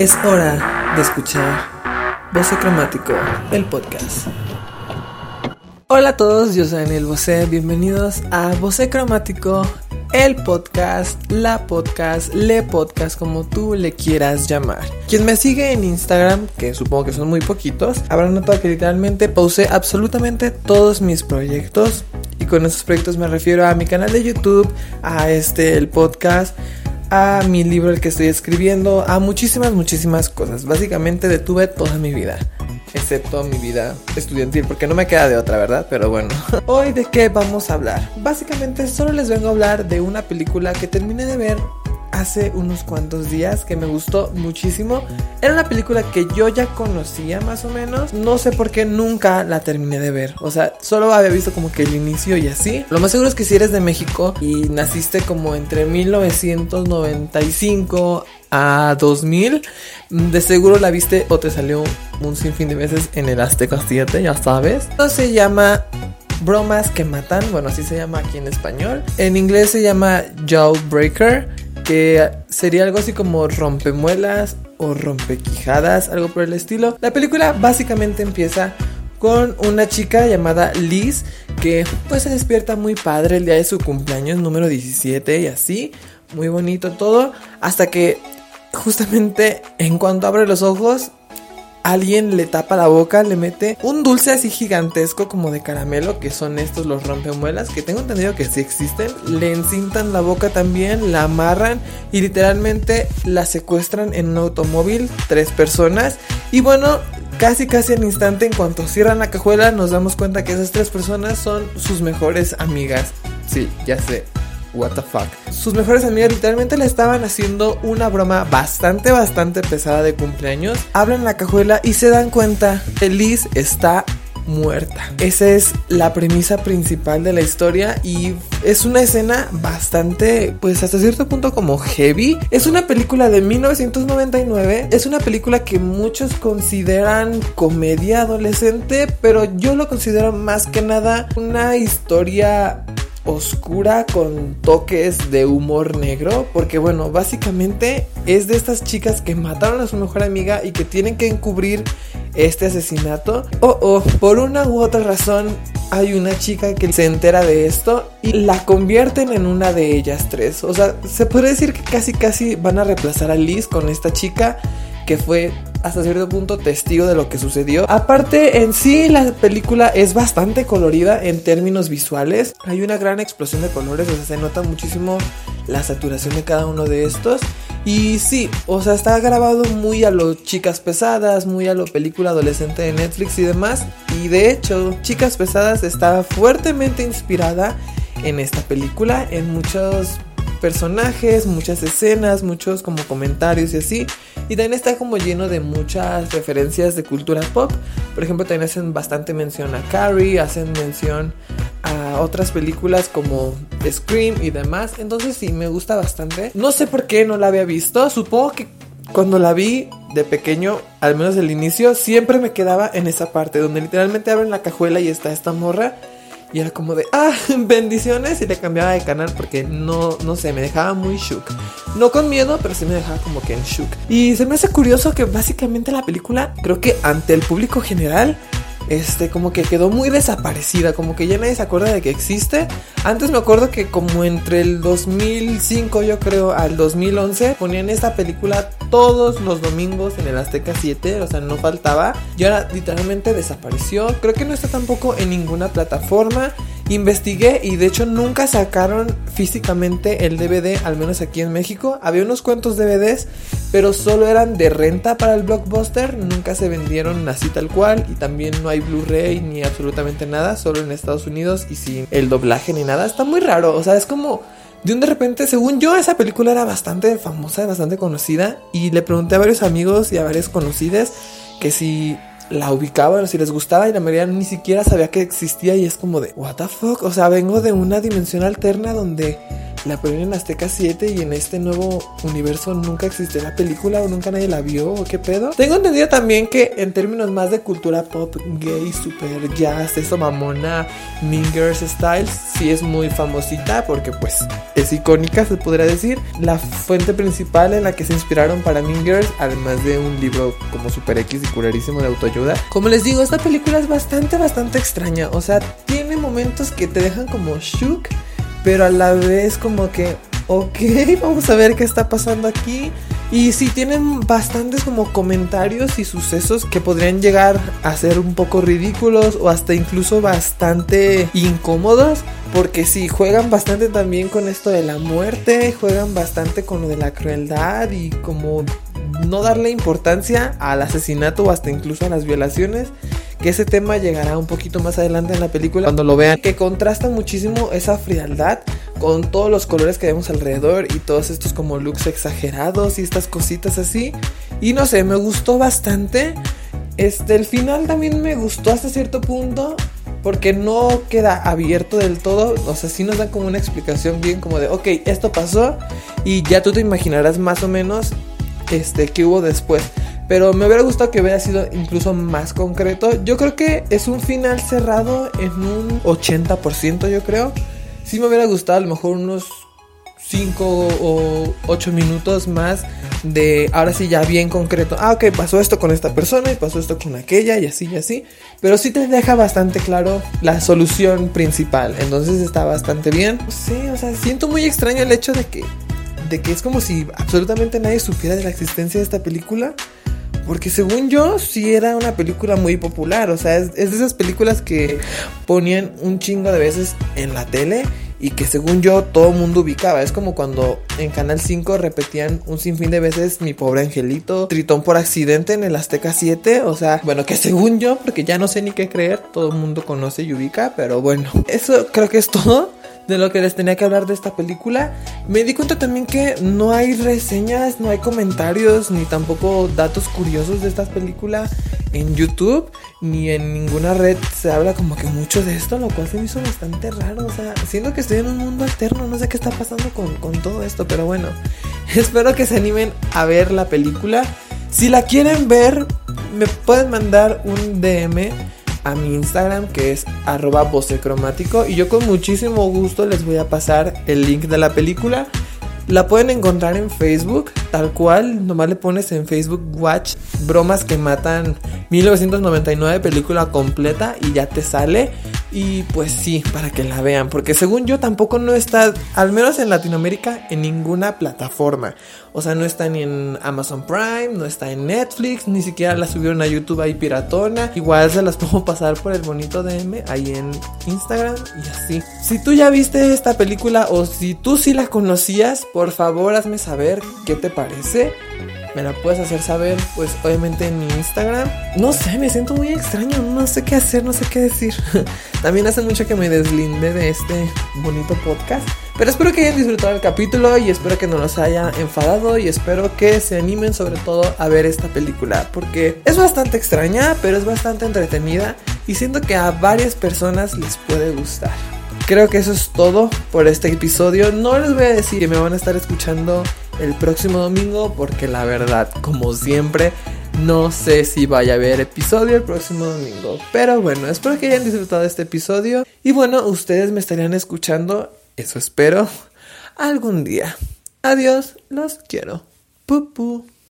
Es hora de escuchar Voce Cromático, el podcast. Hola a todos, yo soy Daniel Bosé, bienvenidos a Voce Cromático, el podcast, la podcast, le podcast, como tú le quieras llamar. Quien me sigue en Instagram, que supongo que son muy poquitos, habrán notado que literalmente pausé absolutamente todos mis proyectos. Y con esos proyectos me refiero a mi canal de YouTube, a este, el podcast a mi libro el que estoy escribiendo, a muchísimas, muchísimas cosas. Básicamente detuve toda mi vida, excepto mi vida estudiantil, porque no me queda de otra, ¿verdad? Pero bueno, hoy de qué vamos a hablar. Básicamente solo les vengo a hablar de una película que terminé de ver hace unos cuantos días que me gustó muchísimo. Era una película que yo ya conocía más o menos. No sé por qué nunca la terminé de ver. O sea, solo había visto como que el inicio y así. Lo más seguro es que si eres de México y naciste como entre 1995 a 2000, de seguro la viste o te salió un sinfín de veces en el Azteca 7, ya sabes. Esto se llama Bromas que matan, bueno, así se llama aquí en español. En inglés se llama Jawbreaker que sería algo así como rompemuelas o rompequijadas, algo por el estilo. La película básicamente empieza con una chica llamada Liz que pues se despierta muy padre el día de su cumpleaños número 17 y así, muy bonito todo, hasta que justamente en cuanto abre los ojos alguien le tapa la boca, le mete un dulce así gigantesco como de caramelo, que son estos los rompemuelas, que tengo entendido que sí existen. Le encintan la boca también, la amarran y literalmente la secuestran en un automóvil, tres personas. Y bueno, casi casi al instante, en cuanto cierran la cajuela, nos damos cuenta que esas tres personas son sus mejores amigas. Sí, ya sé, what the fuck. Sus mejores amigas literalmente le estaban haciendo una broma bastante, bastante pesada de cumpleaños. Abren la cajuela y se dan cuenta que está muerta. Esa es la premisa principal de la historia y es una escena bastante, pues hasta cierto punto como heavy. Es una película de 1999, es una película que muchos consideran comedia adolescente, pero yo lo considero más que nada una historia oscura con toques de humor negro. Porque bueno, básicamente es de estas chicas que mataron a su mejor amiga y que tienen que encubrir este asesinato. O oh, por una u otra razón hay una chica que se entera de esto y la convierten en una de ellas tres. O sea, se puede decir que casi casi van a reemplazar a Liz con esta chica que fue hasta cierto punto testigo de lo que sucedió. Aparte, en sí la película es bastante colorida en términos visuales. Hay una gran explosión de colores, o sea, se nota muchísimo la saturación de cada uno de estos. Y sí, o sea, está grabado muy a lo chicas pesadas, muy a lo película adolescente de Netflix y demás. Y de hecho, Chicas Pesadas está fuertemente inspirada en esta película, en muchos personajes, muchas escenas, muchos como comentarios y así. Y también está como lleno de muchas referencias de cultura pop. Por ejemplo, también hacen bastante mención a Carrie, hacen mención a otras películas como Scream y demás. Entonces sí, me gusta bastante. No sé por qué no la había visto. Supongo que cuando la vi de pequeño, al menos el inicio, siempre me quedaba en esa parte donde literalmente abren la cajuela y está esta morra y era como de, ah, bendiciones. Y le cambiaba de canal porque no, no sé, me dejaba muy shook. No con miedo, pero sí me dejaba como que en shook. Y se me hace curioso que básicamente la película, creo que ante el público general, este, como que quedó muy desaparecida, como que ya nadie se acuerda de que existe. Antes me acuerdo que como entre el 2005 yo creo al 2011 ponían esta película todos los domingos en el Azteca 7, o sea, no faltaba. Y ahora literalmente desapareció. Creo que no está tampoco en ninguna plataforma. Investigué y de hecho nunca sacaron físicamente el DVD, al menos aquí en México. Había unos cuantos DVDs, pero solo eran de renta para el blockbuster. Nunca se vendieron así tal cual. Y también no hay Blu-ray ni absolutamente nada, solo en Estados Unidos y sin el doblaje ni nada. Está muy raro, o sea, es como de un de repente, según yo, esa película era bastante famosa, bastante conocida. Y le pregunté a varios amigos y a varias conocidas que si la ubicaban si les gustaba y la mayoría ni siquiera sabía que existía y es como de, what the fuck, o sea, vengo de una dimensión alterna donde la ponen en Azteca 7 y en este nuevo universo nunca existió la película o nunca nadie la vio o qué pedo. Tengo entendido también que en términos más de cultura pop, gay, super jazz, eso mamona, Mean Girls Styles, sí es muy famosita porque pues es icónica, se podría decir. La fuente principal en la que se inspiraron para Mean Girls, además de un libro como super X y de autoayuda. Como les digo, esta película es bastante, bastante extraña. O sea, tiene momentos que te dejan como shook pero a la vez como que, ok, vamos a ver qué está pasando aquí. Y sí tienen bastantes como comentarios y sucesos que podrían llegar a ser un poco ridículos o hasta incluso bastante incómodos. Porque sí, juegan bastante también con esto de la muerte, juegan bastante con lo de la crueldad y como no darle importancia al asesinato o hasta incluso a las violaciones que ese tema llegará un poquito más adelante en la película cuando lo vean, que contrasta muchísimo esa frialdad con todos los colores que vemos alrededor y todos estos como looks exagerados y estas cositas así. Y no sé, me gustó bastante. Este, el final también me gustó hasta cierto punto. Porque no queda abierto del todo. O sea, sí nos dan como una explicación bien como de, ok, esto pasó. Y ya tú te imaginarás más o menos este, qué hubo después. Pero me hubiera gustado que hubiera sido incluso más concreto. Yo creo que es un final cerrado en un 80%, yo creo. Sí me hubiera gustado a lo mejor unos 5 o 8 minutos más de ahora sí ya bien concreto. Ah, ok, pasó esto con esta persona y pasó esto con aquella y así y así. Pero sí te deja bastante claro la solución principal. Entonces está bastante bien. Sí, o sea, siento muy extraño el hecho de que, de que es como si absolutamente nadie supiera de la existencia de esta película. Porque según yo, sí era una película muy popular. O sea, es, de esas películas que ponían un chingo de veces en la tele y que según yo todo el mundo ubicaba. Es como cuando en Canal 5 repetían un sinfín de veces Mi pobre angelito, Tritón por accidente en el Azteca 7. O sea, bueno, que según yo, porque ya no sé ni qué creer, todo el mundo conoce y ubica, pero bueno, eso creo que es todo de lo que les tenía que hablar de esta película. Me di cuenta también que no hay reseñas, no hay comentarios, ni tampoco datos curiosos de esta película en YouTube, ni en ninguna red se habla como que mucho de esto, lo cual se me hizo bastante raro. O sea, siento que estoy en un mundo alterno, no sé qué está pasando con, con todo esto, pero bueno, espero que se animen a ver la película. Si la quieren ver, me pueden mandar un DM a mi Instagram que es arroba vocecromático y yo con muchísimo gusto les voy a pasar el link de la película. La pueden encontrar en Facebook, tal cual, nomás le pones en Facebook Watch Bromas que Matan 1999, película completa y ya te sale. Y pues sí, para que la vean, porque según yo tampoco no está, al menos en Latinoamérica, en ninguna plataforma. O sea, no está ni en Amazon Prime, no está en Netflix, ni siquiera la subieron a YouTube ahí piratona. Igual se las puedo pasar por el bonito DM ahí en Instagram y así. Si tú ya viste esta película o si tú sí la conocías, por favor hazme saber qué te parece me la puedes hacer saber, pues obviamente en mi Instagram. No sé, me siento muy extraño, no sé qué hacer, no sé qué decir. También hace mucho que me deslinde de este bonito podcast. Pero espero que hayan disfrutado el capítulo y espero que no los haya enfadado y espero que se animen sobre todo a ver esta película porque es bastante extraña, pero es bastante entretenida y siento que a varias personas les puede gustar. Creo que eso es todo por este episodio. No les voy a decir que me van a estar escuchando el próximo domingo porque la verdad, como siempre, no sé si vaya a haber episodio el próximo domingo. Pero bueno, espero que hayan disfrutado este episodio. Y bueno, ustedes me estarían escuchando, eso espero, algún día. Adiós, los quiero. Pupu.